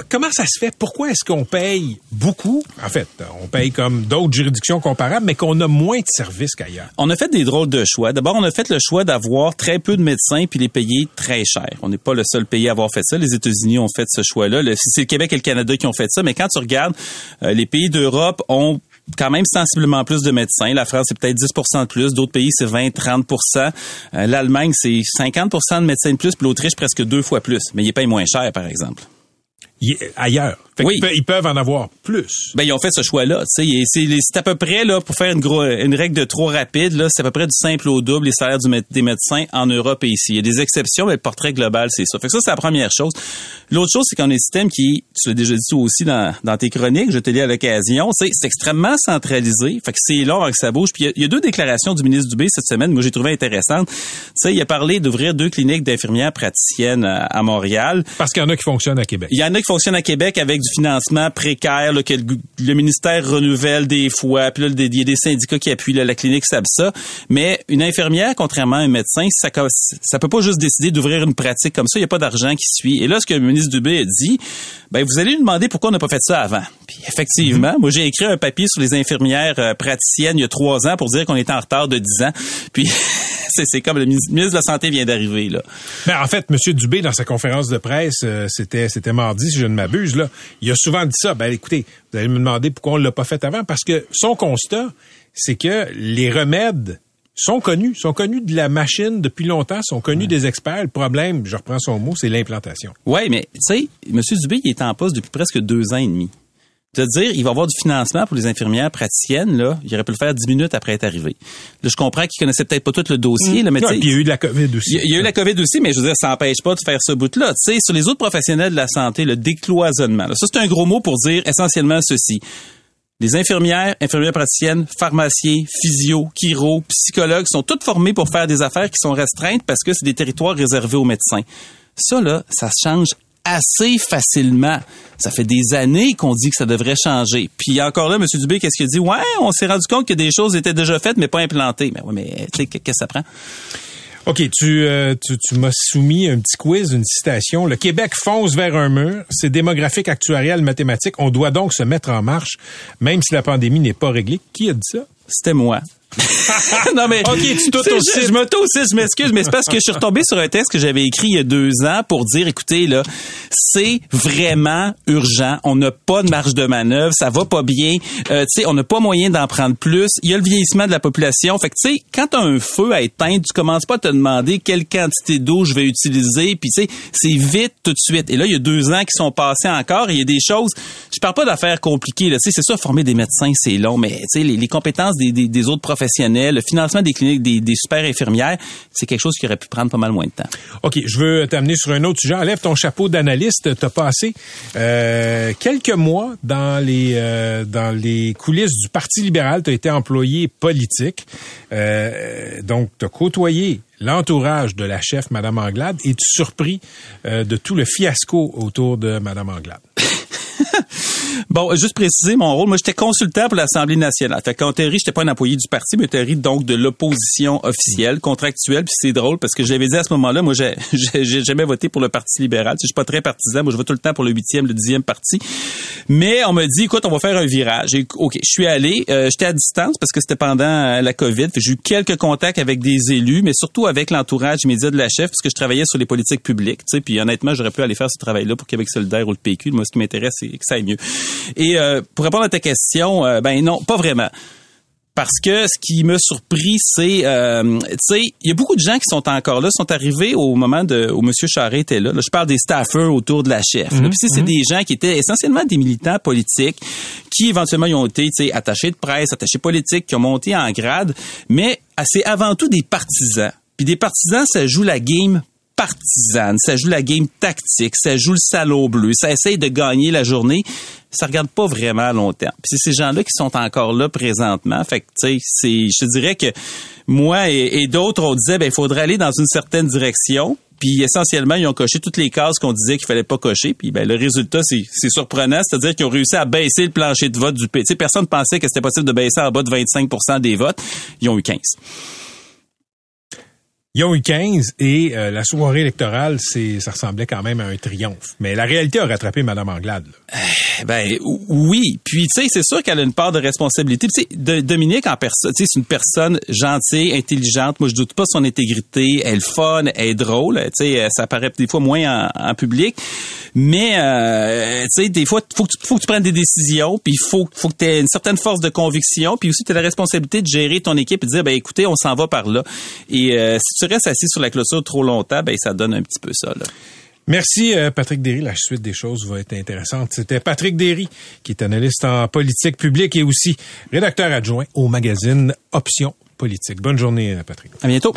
Comment ça se fait? Pourquoi est-ce qu'on paye beaucoup? En fait, on paye comme d'autres juridictions comparables, mais qu'on a moins de services qu'ailleurs. On a fait des drôles de choix. D'abord, on a fait le choix d'avoir très peu de médecins puis les payer très cher. On n'est pas le seul pays à avoir fait ça. Les États-Unis ont fait ce choix-là. C'est le Québec et le Canada qui ont fait ça. Mais quand tu regardes, euh, les pays d'Europe ont quand même sensiblement plus de médecins. La France, c'est peut-être 10 de plus. D'autres pays, c'est 20, 30% Euh, L'Allemagne, c'est 50 de médecins de plus. Puis l'Autriche, presque deux fois plus. Mais ils payent moins cher, par exemple. Ailleurs. Fait Oui. ils peuvent en avoir plus. Ben ils ont fait ce choix-là. C'est à peu près là pour faire une gros, une règle de trop rapide là, c'est à peu près du simple au double les salaires du des médecins en Europe et ici. Il y a des exceptions, mais le portrait global c'est ça. Fait que ça c'est la première chose. L'autre chose c'est qu'on a un système qui, tu l'as déjà dit toi aussi dans, dans tes chroniques, je te lis à l'occasion, c'est extrêmement centralisé. Fait que c'est long avant que ça bouge. Puis il y a- il y, a deux déclarations du ministre Dubé cette semaine, moi j'ai trouvé intéressantes. Tu sais, il a parlé d'ouvrir deux cliniques d'infirmières praticiennes à, à Montréal. Parce qu'il y en a qui fonctionnent à Québec. Il y en a qui fonctionnent à Québec avec du financement précaire là, que le, ministère renouvelle des fois. Puis là, il y a des syndicats qui appuient là, la clinique savent ça. Mais une infirmière, contrairement à un médecin, ça ça peut pas juste décider d'ouvrir une pratique comme ça. Il n'y a pas d'argent qui suit. Et là, ce que le ministre Dubé a dit, ben vous allez lui demander pourquoi on n'a pas fait ça avant. Puis effectivement, moi j'ai écrit un papier sur les infirmières euh, praticiennes il y a trois ans pour dire qu'on était en retard de dix ans. Puis c'est comme le ministre ministre de la santé vient d'arriver là. Mais en fait, M. Dubé, dans sa conférence de presse, euh, c'était c'était mardi, si je ne m'abuse, là, il a souvent dit ça. Ben écoutez, vous allez me demander pourquoi on l'a pas fait avant, parce que son constat, c'est que les remèdes sont connus, sont connus de la machine depuis longtemps, sont connus des experts. Le problème, je reprends son mot, c'est l'implantation. Oui, mais tu sais, M. Dubé, il est en poste depuis presque deux ans et demi. De dire, il va avoir du financement pour les infirmières praticiennes, là, il aurait pu le faire dix minutes après être arrivé. Là, je comprends qu'il connaissait peut-être pas tout le dossier, là, mais il y a eu de la COVID aussi. il y a- y eu la COVID aussi, mais je veux dire, ça n'empêche pas de faire ce bout-là. Tu sais, sur les autres professionnels de la santé, le décloisonnement. là, ça, c'est un gros mot pour dire essentiellement ceci. Les infirmières, infirmières praticiennes, pharmaciens, physio, chiro, psychologues sont toutes formés pour faire des affaires qui sont restreintes parce que c'est des territoires réservés aux médecins. Ça, là, ça se change assez facilement. Ça fait des années qu'on dit que ça devrait changer. Puis encore là, M. Dubé, qu'est-ce qu'il dit? Ouais, on s'est rendu compte que des choses étaient déjà faites, mais pas implantées. Mais ouais, mais tu sais, qu'est-ce que ça prend? OK, tu, euh, tu, tu m'as soumis un petit quiz, une citation. Le Québec fonce vers un mur. C'est démographique, actuariel, mathématique. On doit donc se mettre en marche, même si la pandémie n'est pas réglée. Qui a dit ça? C'était moi. non mais Ok, tu je, m'auto-cite, je m'excuse, mais c'est parce que je suis retombé sur un texte que j'avais écrit il y a deux ans pour dire, écoutez là, c'est vraiment urgent. On n'a pas de marge de manœuvre, ça va pas bien. Euh, tu sais, on n'a pas moyen d'en prendre plus. Il y a le vieillissement de la population. Fait que tu sais, quand t'as un feu à éteindre, tu commences pas à te demander quelle quantité d'eau je vais utiliser. Puis tu sais, c'est vite tout de suite. Et là, il y a deux ans qui sont passés encore. et Il y a des choses. Je parle pas d'affaires compliquées. Là, tu sais, c'est ça, former des médecins, c'est long, mais tu sais, les, les compétences des, des, des autres professionnels, le financement des cliniques, des, des super infirmières, c'est quelque chose qui aurait pu prendre pas mal moins de temps. OK, je veux t'amener sur un autre sujet. Enlève ton chapeau d'analyste. T'as passé euh, quelques mois dans les euh, dans les coulisses du Parti libéral. T'as été employé politique. Euh, donc, t'as côtoyé l'entourage de la chef, Madame Anglade, et tu surpris euh, de tout le fiasco autour de Madame Anglade. Bon, juste préciser mon rôle. Moi, j'étais consultant pour l'Assemblée nationale. Fait qu'en théorie, j'étais pas un employé du parti, mais en théorie, donc, de l'opposition officielle, contractuelle. Puis c'est drôle parce que j'avais dit à ce moment-là, moi, j'ai, j'ai jamais voté pour le Parti libéral. Tu sais, Je suis pas très partisan. Moi, je vote tout le temps pour le huitième, le dixième parti. Mais on m'a dit, écoute, on va faire un virage. Et, OK, je suis allé. euh, j'étais à distance parce que c'était pendant euh, la COVID. J'ai eu quelques contacts avec des élus, mais surtout avec l'entourage immédiat de la chef, parce que je travaillais sur les politiques publiques. Tu sais, puis honnêtement, j'aurais pu aller faire ce travail-là pour Québec solidaire ou le PQ. Moi, ce qui m'intéresse, c'est que ça aille mieux. Et euh, pour répondre à ta question, euh, ben non, pas vraiment. Parce que ce qui m'a surpris, c'est, euh, tu sais, il y a beaucoup de gens qui sont encore là, sont arrivés au moment de, où M. Charest était là. Là, je parle des staffers autour de la chef. là. Puis, c'est des gens qui étaient essentiellement des militants politiques, qui éventuellement ils ont été, tu sais, attachés de presse, attachés politiques, qui ont monté en grade, mais ah, c'est avant tout des partisans. Puis des partisans, ça joue la game partisane, ça joue la game tactique, ça joue le salaud bleu, ça essaye de gagner la journée, ça regarde pas vraiment à long terme. Puis c'est ces gens-là qui sont encore là présentement. Fait que tu sais, c'est je dirais que moi et, d'autres on disait ben il faudrait aller dans une certaine direction. Puis essentiellement, ils ont coché toutes les cases qu'on disait qu'il fallait pas cocher. Puis ben, le résultat, c'est, surprenant, c'est-à-dire qu'ils ont réussi à baisser le plancher de vote du pays. Personne pensait que c'était possible de baisser en bas de 25% des votes. Ils ont eu 15. Ils ont eu 15 et euh, la soirée électorale, c'est, ça ressemblait quand même à un triomphe. Mais la réalité a rattrapé Mme Anglade. Eh Ben oui. Puis tu sais, c'est sûr qu'elle a une part de responsabilité. Tu sais, Dominique en personne, c'est une personne gentille, intelligente. Moi, je doute pas de son intégrité. Elle est fun, elle est drôle. Tu sais, ça paraît des fois moins en, public. Mais euh, tu sais, des fois, faut que tu, faut que tu prennes des décisions. Puis il faut, faut que tu aies une certaine force de conviction. Puis aussi, tu as la responsabilité de gérer ton équipe et de dire, ben écoutez, on s'en va par là. Et euh, si tu restes assis sur la clôture trop longtemps, ben ça donne un petit peu ça. Là. Merci euh, Patrick Derry. La suite des choses va être intéressante. C'était Patrick Derry, qui est analyste en politique publique et aussi rédacteur adjoint au magazine Options politique. Bonne journée euh, Patrick. À bientôt.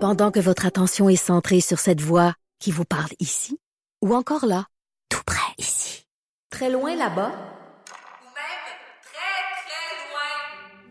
Pendant que votre attention est centrée sur cette voix qui vous parle ici, ou encore là, tout près ici, très loin là-bas,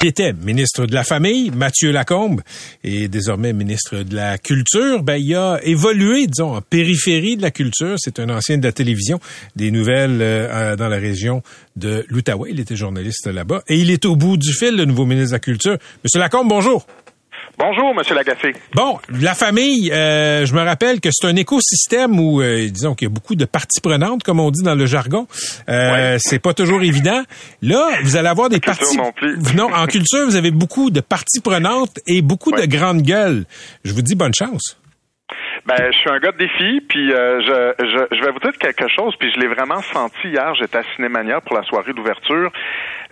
Il était ministre de la Famille, Mathieu Lacombe, et désormais ministre de la Culture. Ben, il a évolué, disons, en périphérie de la culture. C'est un ancien de la télévision, des nouvelles euh, dans la région de l'Outaouais. Il était journaliste là-bas. Et il est au bout du fil, le nouveau ministre de la Culture. Monsieur Lacombe, bonjour. Bonjour, Monsieur Lagacé. Bon, la famille, euh, je me rappelle que c'est un écosystème où, euh, disons qu'il y a beaucoup de parties prenantes, comme on dit dans le jargon. Euh, C'est pas toujours évident. Là, vous allez avoir des parties. Non, plus. non, en culture, vous avez beaucoup de parties prenantes et beaucoup de grandes gueules. Je vous dis bonne chance. Ben, je suis un gars de défi, puis euh, je, je, je, vais vous dire quelque chose, puis je l'ai vraiment senti hier. J'étais à Cinémania pour la soirée d'ouverture.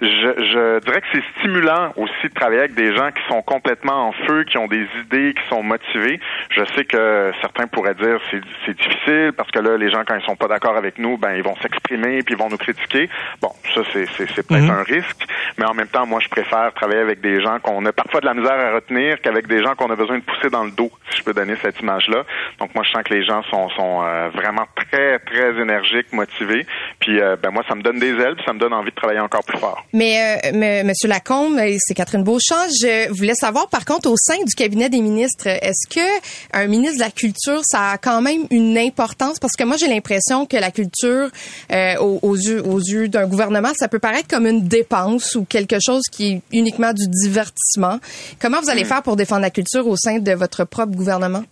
Je, je dirais que c'est stimulant aussi de travailler avec des gens qui sont complètement en feu, qui ont des idées, qui sont motivés. Je sais que certains pourraient dire c'est c'est difficile parce que là, les gens quand ils sont pas d'accord avec nous, ben ils vont s'exprimer puis ils vont nous critiquer. Bon, ça c'est c'est, c'est peut-être Mhm. un risque, mais en même temps, moi je préfère travailler avec des gens qu'on a parfois de la misère à retenir qu'avec des gens qu'on a besoin de pousser dans le dos, si je peux donner cette image-là. Donc moi je sens que les gens sont sont euh, vraiment très très énergiques, motivés. Puis euh, ben moi ça me donne des ailes, puis ça me donne envie de travailler encore plus fort. Mais euh, M- Monsieur Lacombe, c'est Catherine Beauchamp. Je voulais savoir, par contre, au sein du cabinet des ministres, est-ce que un ministre de la culture, ça a quand même une importance? Parce que moi, j'ai l'impression que la culture, euh, aux, aux yeux, aux yeux d'un gouvernement, ça peut paraître comme une dépense ou quelque chose qui est uniquement du divertissement. Comment vous allez faire pour défendre la culture au sein de votre propre gouvernement?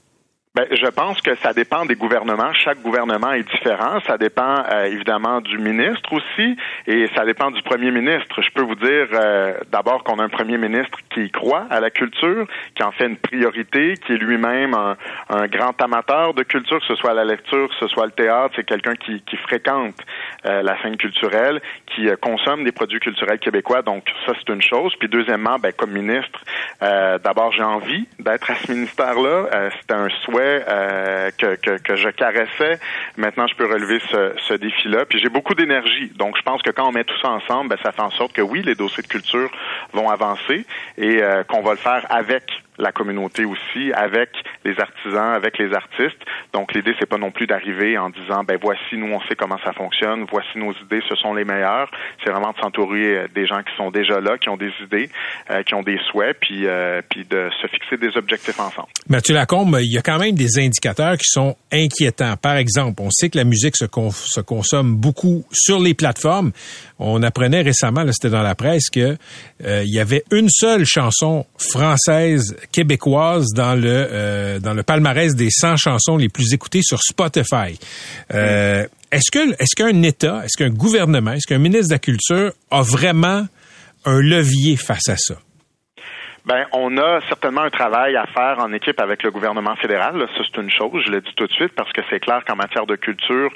Ben, je pense que ça dépend des gouvernements. Chaque gouvernement est différent. Ça dépend euh, évidemment du ministre aussi, et ça dépend du premier ministre. Je peux vous dire euh, d'abord qu'on a un premier ministre qui croit à la culture, qui en fait une priorité, qui est lui-même un, un grand amateur de culture, que ce soit la lecture, que ce soit le théâtre. C'est quelqu'un qui, qui fréquente euh, la scène culturelle, qui euh, consomme des produits culturels québécois. Donc ça, c'est une chose. Puis deuxièmement, ben, comme ministre, euh, d'abord j'ai envie d'être à ce ministère-là. Euh, C'était un souhait euh, que, je caressais. Maintenant, je peux relever ce, ce défi-là. Puis j'ai beaucoup d'énergie. Donc, je pense que quand on met tout ça ensemble, ben, ça fait en sorte que oui, les dossiers de culture vont avancer et euh, qu'on va le faire avec la communauté aussi, avec les artisans, avec les artistes. Donc l'idée c'est pas non plus d'arriver en disant ben voici nous on sait comment ça fonctionne, voici nos idées, ce sont les meilleures. C'est vraiment de s'entourer euh, des gens qui sont déjà là, qui ont des idées, euh, qui ont des souhaits, puis euh, puis de se fixer des objectifs ensemble. Mathieu Lacombe, il y a quand même des indicateurs qui sont inquiétants. Par exemple, on sait que la musique se, con- se consomme beaucoup sur les plateformes. On apprenait récemment, là, c'était dans la presse, que euh, il y avait une seule chanson française québécoise dans le euh, dans le palmarès des 100 chansons les plus écoutées sur Spotify. Euh, Est-ce que est-ce qu'un État, est-ce qu'un gouvernement, est-ce qu'un ministre de la Culture a vraiment un levier face à ça? Ben, on a certainement un travail à faire en équipe avec le gouvernement fédéral. Là, ça, c'est une chose, je le dis tout de suite, parce que c'est clair qu'en matière de culture,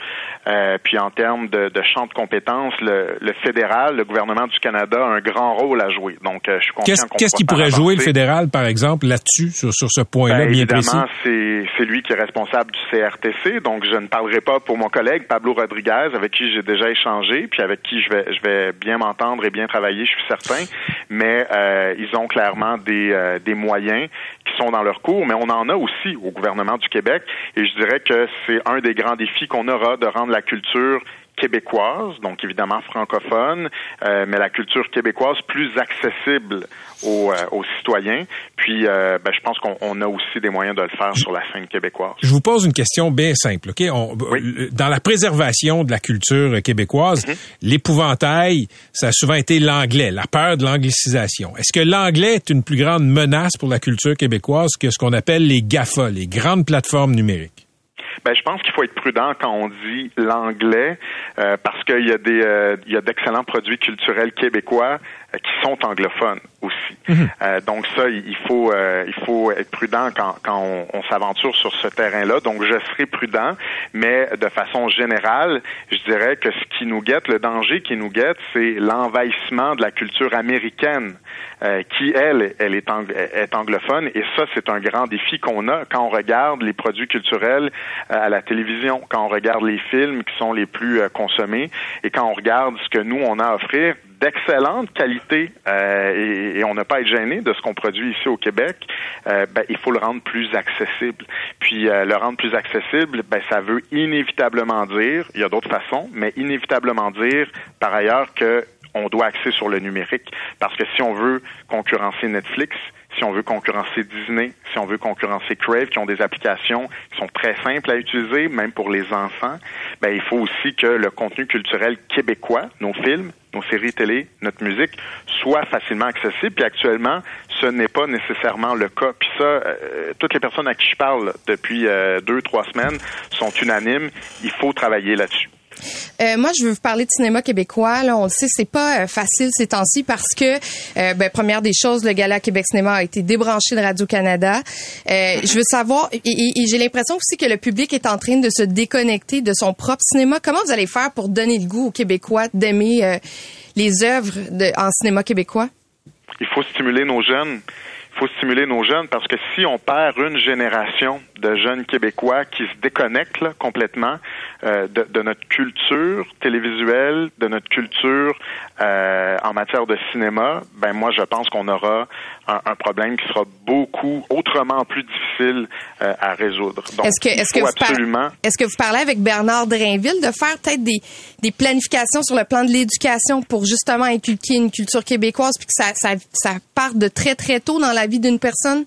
euh, puis en termes de, de champ de compétences, le, le, fédéral, le gouvernement du Canada a un grand rôle à jouer. Donc, euh, je suis conscient Qu'est-ce, qu'est-ce qui pourrait jouer le fédéral, par exemple, là-dessus, sur, sur ce point-là, ben, bien évidemment, précis? c'est, c'est lui qui est responsable du CRTC. Donc, je ne parlerai pas pour mon collègue Pablo Rodriguez, avec qui j'ai déjà échangé, puis avec qui je vais, je vais bien m'entendre et bien travailler, je suis certain. Mais euh, ils ont clairement des, euh, des moyens qui sont dans leur cours, mais on en a aussi au gouvernement du Québec. Et je dirais que c'est un des grands défis qu'on aura de rendre la culture québécoise, donc évidemment francophone, euh, mais la culture québécoise plus accessible aux, euh, aux citoyens. Puis, euh, ben, je pense qu'on on a aussi des moyens de le faire sur la scène québécoise. Je vous pose une question bien simple. Ok, on, Dans la préservation de la culture québécoise, l'épouvantail, ça a souvent été l'anglais, la peur de l'anglicisation. Est-ce que l'anglais est une plus grande menace pour la culture québécoise que ce qu'on appelle les GAFA, les grandes plateformes numériques? Ben, je pense qu'il faut être prudent quand on dit l'anglais, euh, parce qu'il y a des, euh, il y a d'excellents produits culturels québécois euh, qui sont anglophones aussi. Euh, donc ça, il faut, euh, il faut être prudent quand, quand on, on s'aventure sur ce terrain-là. Donc je serai prudent, mais de façon générale, je dirais que ce qui nous guette, le danger qui nous guette, c'est l'envahissement de la culture américaine, euh, qui elle, elle est, ang- est anglophone, et ça, c'est un grand défi qu'on a quand on regarde les produits culturels euh, à la télévision, quand on regarde les films qui sont les plus euh, consommés, et quand on regarde ce que nous on a à offrir d'excellente qualité euh, et, et on n'a pas être gêné de ce qu'on produit ici au Québec, euh, ben, il faut le rendre plus accessible. Puis euh, le rendre plus accessible, ben, ça veut inévitablement dire, il y a d'autres façons, mais inévitablement dire par ailleurs que on doit axer sur le numérique. Parce que si on veut concurrencer Netflix, si on veut concurrencer Disney, si on veut concurrencer Crave, qui ont des applications qui sont très simples à utiliser, même pour les enfants, ben, il faut aussi que le contenu culturel québécois, nos films, nos séries télé, notre musique, soit facilement accessible. Puis actuellement, ce n'est pas nécessairement le cas. Puis ça, euh, toutes les personnes à qui je parle depuis euh, deux, trois semaines sont unanimes. Il faut travailler là-dessus. Euh, moi, je veux vous parler de cinéma québécois. On le sait, c'est pas euh, facile ces temps-ci parce que, euh, ben, première des choses, le Gala Québec Cinéma a été débranché de Radio-Canada. Je veux savoir, et, j'ai l'impression aussi que le public est en train de se déconnecter de son propre cinéma. Comment vous allez faire pour donner le goût aux Québécois d'aimer les œuvres en cinéma québécois? il faut stimuler nos jeunes. Faut stimuler nos jeunes parce que si on perd une génération de jeunes Québécois qui se déconnectent là, complètement euh, de, de notre culture télévisuelle, de notre culture euh, en matière de cinéma, ben moi je pense qu'on aura un, un problème qui sera beaucoup autrement plus difficile euh, à résoudre. Donc Est-ce que, est-ce vous absolument est-ce que vous parlez avec Bernard Drainville de faire peut-être des, des planifications sur le plan de l'éducation pour justement inculquer une culture québécoise puis que ça, ça, ça parte de très très tôt dans la vie d'une personne?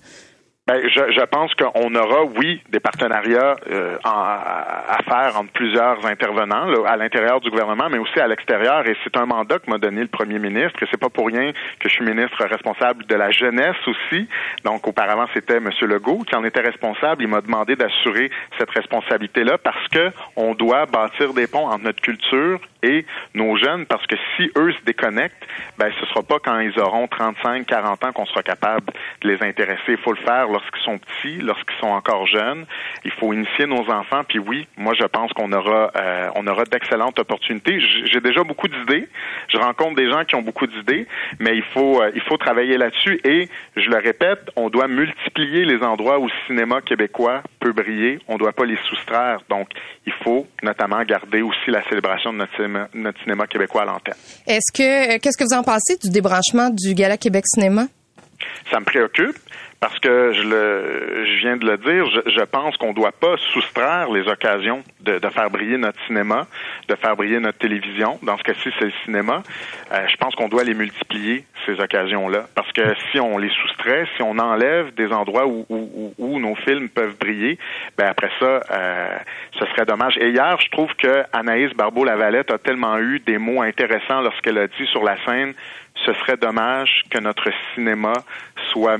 Ben, je, je pense qu'on aura, oui, des partenariats euh, à faire entre plusieurs intervenants là, à l'intérieur du gouvernement, mais aussi à l'extérieur. Et c'est un mandat que m'a donné le premier ministre. Et c'est pas pour rien que je suis ministre responsable de la jeunesse aussi. Donc, auparavant, c'était M. Legault qui en était responsable. Il m'a demandé d'assurer cette responsabilité-là parce que on doit bâtir des ponts entre notre culture et nos jeunes parce que si eux se déconnectent, ben ce sera pas quand ils auront 35, 40 ans qu'on sera capable de les intéresser. Il faut le faire lorsqu'ils sont petits, lorsqu'ils sont encore jeunes. Il faut initier nos enfants. Puis oui, moi je pense qu'on aura, euh, on aura d'excellentes opportunités. J'ai déjà beaucoup d'idées. Je rencontre des gens qui ont beaucoup d'idées, mais il faut, euh, il faut travailler là-dessus. Et je le répète, on doit multiplier les endroits où le cinéma québécois peut briller. On ne doit pas les soustraire. Donc, il faut notamment garder aussi la célébration de notre cinéma, notre cinéma québécois à l'antenne. Est-ce que, euh, qu'est-ce que vous en pensez du débranchement du Gala Québec Cinéma? Ça me préoccupe parce que je le, je viens de le dire, je, je pense qu'on ne doit pas soustraire les occasions de, de faire briller notre cinéma, de faire briller notre télévision. Dans ce cas-ci, c'est le cinéma. Euh, je pense qu'on doit les multiplier ces occasions-là, parce que si on les soustrait, si on enlève des endroits où, où, où- où nos films peuvent briller, ben après ça, euh, ce serait dommage. Et hier, je trouve que Anaïs Barbeau-Lavalette a tellement eu des mots intéressants lorsqu'elle a dit sur la scène, ce serait dommage que notre cinéma soit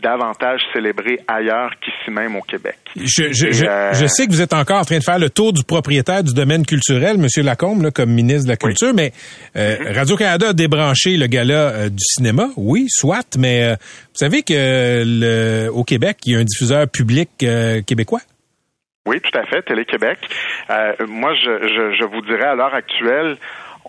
davantage célébré ailleurs qu'ici même au Québec. Je, je, euh, je sais que vous êtes encore en train de faire le tour du propriétaire du domaine culturel, Monsieur Lacombe, là, comme ministre de la Culture, mais euh, Mm-hmm. Radio-Canada a débranché le gala euh, du cinéma, oui, soit, mais euh, vous savez que le, au Québec, il y a un diffuseur public euh, québécois? Oui, tout à fait, Télé-Québec. Euh, moi, je, je, je vous dirais à l'heure actuelle,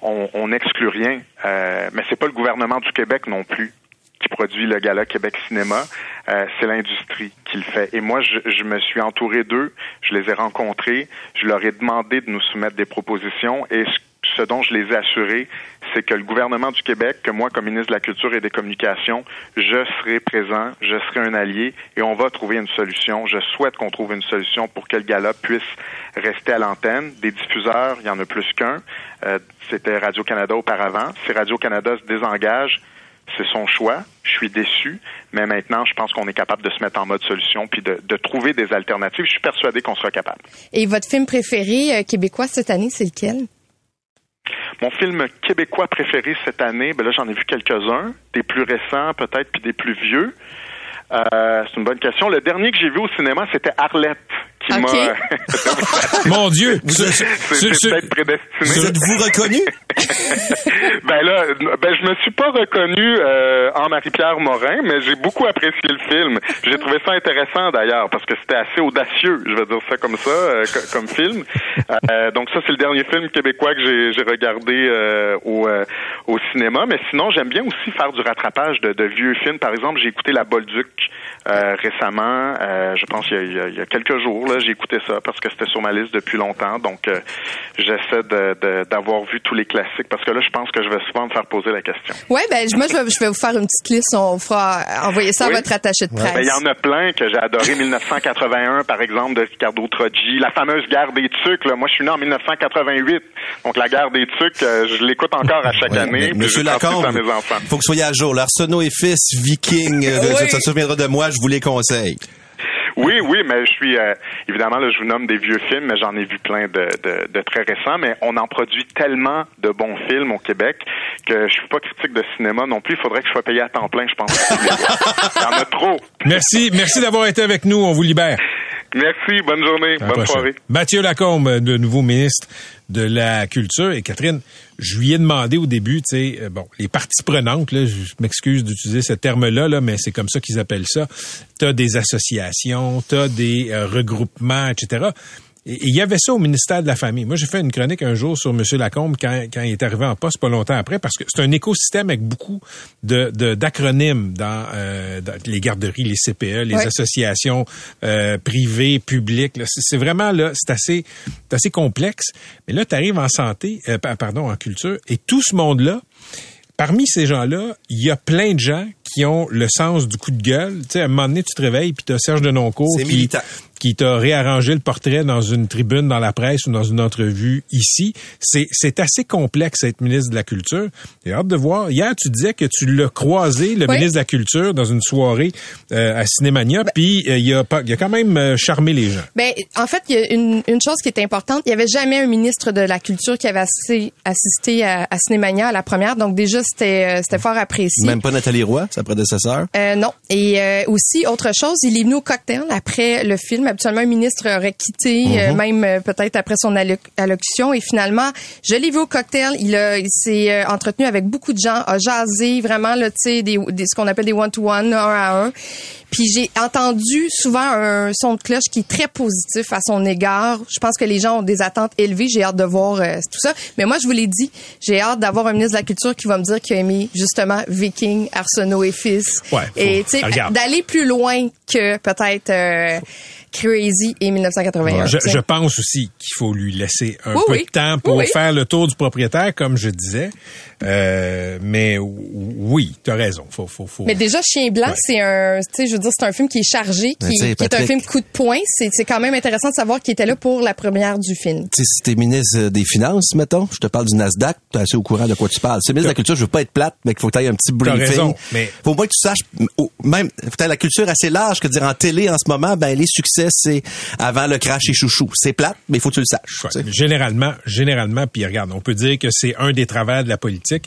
on on n'exclut rien, euh, mais c'est pas le gouvernement du Québec non plus qui produit le gala Québec Cinéma, euh, c'est l'industrie qui le fait. Et moi, je, je me suis entouré d'eux, je les ai rencontrés, je leur ai demandé de nous soumettre des propositions et ce ce dont je les ai assurés, c'est que le gouvernement du Québec, que moi, comme ministre de la Culture et des Communications, je serai présent, je serai un allié et on va trouver une solution. Je souhaite qu'on trouve une solution pour que le gala puisse rester à l'antenne. Des diffuseurs, il y en a plus qu'un. Euh, C'était Radio-Canada auparavant. Si Radio-Canada se désengage, c'est son choix. Je suis déçu, mais maintenant, je pense qu'on est capable de se mettre en mode solution puis de, de trouver des alternatives. Je suis persuadé qu'on sera capable. Et votre film préféré euh, québécois cette année, c'est lequel? Mon film québécois préféré cette année, ben là j'en ai vu quelques-uns, des plus récents peut-être puis des plus vieux. Euh, c'est une bonne question. Le dernier que j'ai vu au cinéma, c'était Arlette qui Ok. m'a. Mon Dieu! c'est Ce- c'est ce- peut-être prédestiné. Vous êtes-vous reconnu? ben là, ben je me suis pas reconnu euh, en Marie-Pierre Morin, mais j'ai beaucoup apprécié le film. J'ai trouvé ça intéressant d'ailleurs parce que c'était assez audacieux, je vais dire ça comme ça, euh, co- comme film. Euh, donc ça c'est le dernier film québécois que j'ai regardé euh, au euh, au cinéma. Mais sinon j'aime bien aussi faire du rattrapage de, de vieux films. Par exemple, j'ai écouté La Bolduc euh, récemment. euh, je pense il y, a, il y a- il y a quelques jours là, j'ai écouté ça parce que c'était sur ma liste depuis longtemps. Donc euh, j'essaie de- de- d'avoir vu tous les classiques parce que là je pense que je vais souvent me faire poser la question. Ouais, ben moi je vais, je vais vous faire une petite liste. On fera envoyer ça Oui. à votre attaché de presse. Ben, Il y en a plein que j'ai adoré. 1981, par exemple, de Ricardo Troggi. La fameuse guerre des tucs. Là. Moi, je suis né en 1988. Donc, la guerre des tucs, euh, je l'écoute encore à chaque Ouais, année. mais Monsieur Lacombe, enfants. faut que vous soyez à jour. L'Arsenault et fils, Viking, euh, Oui. ça, ça se souviendra de moi, je vous les conseille. Oui, oui, mais je suis euh, évidemment là, je vous nomme des vieux films, mais j'en ai vu plein de, de, de très récents. Mais on en produit tellement de bons films au Québec que je suis pas critique de cinéma non plus. Il faudrait que je sois payé à temps plein, je pense. Il y en a trop. Merci, merci d'avoir été avec nous. On vous libère. Merci, bonne journée, bonne prochaine. soirée. Mathieu Lacombe, de nouveau ministre de la Culture. Et Catherine, je lui ai demandé au début, tu sais, euh, bon, les parties prenantes, là, je m'excuse d'utiliser ce terme-là, là, mais c'est comme ça qu'ils appellent ça. Tu as des associations, tu as des euh, regroupements, etc. Il y avait ça au ministère de la Famille. Moi, j'ai fait une chronique un jour sur M. Lacombe quand, quand il est arrivé en poste, pas longtemps après, parce que c'est un écosystème avec beaucoup de de- d'acronymes dans, euh, dans les garderies, les CPE, les Ouais. associations euh, privées, publiques. C'est vraiment là, c'est assez, c'est assez complexe. Mais là, tu arrives en santé, euh, pa- pardon, en culture, et tout ce monde-là, parmi ces gens-là, il y a plein de gens qui ont le sens du coup de gueule. Tu sais, à un moment donné, tu te réveilles, puis tu as Serge Denoncourt C'est militant. Qui t'a réarrangé le portrait dans une tribune dans la presse ou dans une entrevue ici. C'est, c'est assez complexe être ministre de la Culture. J'ai hâte de voir. Hier, tu disais que tu l'as croisé, le Oui. ministre de la Culture, dans une soirée euh, à Cinémania, puis euh, il, a pas, il a quand même euh, charmé les gens. Ben, en fait, il y a une, une chose qui est importante. Il n'y avait jamais un ministre de la Culture qui avait assez assisté à, à Cinémania à la première. Donc, déjà, c'était, euh, c'était fort apprécié. Même pas Nathalie Roy, sa prédécesseur? Euh, non. Et euh, aussi, autre chose, il est venu au cocktail après le film. Habituellement, un ministre aurait quitté, euh, même euh, peut-être après son allo- allocution. Et finalement, je l'ai vu au cocktail. Il, a, il s'est euh, entretenu avec beaucoup de gens, a jasé vraiment, là, tu sais, des, des- ce qu'on appelle des one-to-one, un à un. Puis j'ai entendu souvent un son de cloche qui est très positif à son égard. Je pense que les gens ont des attentes élevées. J'ai hâte de voir euh, tout ça. Mais moi, je vous l'ai dit, j'ai hâte d'avoir un ministre de la Culture qui va me dire qu'il a aimé justement Viking, Arsenault et Fils. Ouais, et d'aller plus loin que peut-être euh, Crazy et 1981. Je, pense aussi qu'il faut lui laisser un Oui, peu oui. de temps pour Oui, oui. faire le tour du propriétaire, comme je disais. Euh, mais oui, tu as raison. Faut, faut, faut. Mais déjà, Chien Blanc, Ouais. c'est un, tu sais, je veux dire, c'est un film qui est chargé, qui, qui est un film coup de poing. C'est, c'est quand même intéressant de savoir qu'il était là pour la première du film. Tu sais, si t'es ministre des Finances, mettons, je te parle du Nasdaq, t'es assez au courant de quoi tu parles. T'es ministre de la Culture, je veux pas être plate, mais qu'il faut que t'ailles un petit T'as briefing. raison, mais- Faut pas que tu saches, même, faut que la culture assez large que dire en télé en ce moment, ben, les succès, c'est avant le crash et chouchou. C'est plate, mais il faut que tu le saches. Ouais, tu sais. généralement, généralement, puis regarde, on peut dire que c'est un des travers de la politique.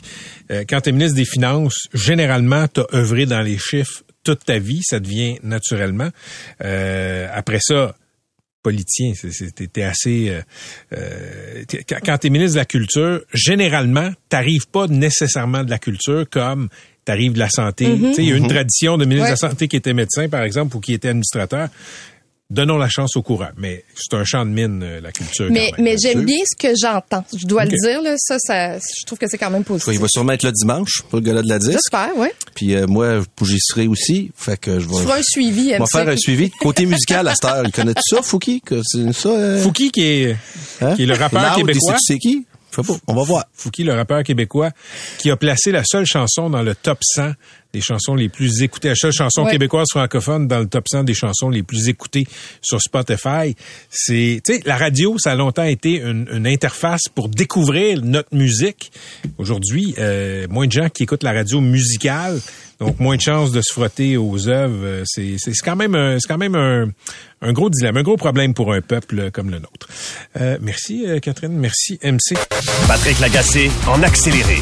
Euh, quand tu es ministre des Finances, généralement, tu as œuvré dans les chiffres toute ta vie, ça devient naturellement. Euh, après ça, politicien, t'es assez... Euh, euh, quand t'es ministre de la Culture, généralement, t'arrives pas nécessairement de la culture comme t'arrives de la santé. Tu sais, Il y a une Mhm. tradition de ministre de la Santé qui était médecin, par exemple, ou qui était administrateur. Donnons la chance au courant. Mais c'est un champ de mine, euh, la culture. Mais, quand même. mais j'aime bien ce que j'entends. Je dois le dire, là. Ça, ça, je trouve que c'est quand même positif. Il va sûrement être là dimanche pour le gala de la disque. J'espère, ouais. Puis euh, moi, j'y serai aussi. Fait que je vais. Tu feras un suivi, On va faire un suivi. Côté musical, à cette heure, il connaît ça, Fouki? C'est ça? euh? Fouki qui est, qui est le rappeur Loud, québécois. c'est qui? On va voir. Fouki, le rappeur québécois, qui a placé la seule chanson dans le top 100 des chansons les plus écoutées, la seule chanson Ouais. québécoise francophone dans le top 100 des chansons les plus écoutées sur Spotify. C'est, tu sais, la radio, ça a longtemps été une, une interface pour découvrir notre musique. Aujourd'hui, euh, moins de gens qui écoutent la radio musicale, donc moins de chances de se frotter aux œuvres. Euh, C'est, c'est, c'est quand même, un, c'est quand même un, un gros dilemme, un gros problème pour un peuple comme le nôtre. Euh, merci euh, Catherine, merci MC. Patrick Lagacé en accéléré.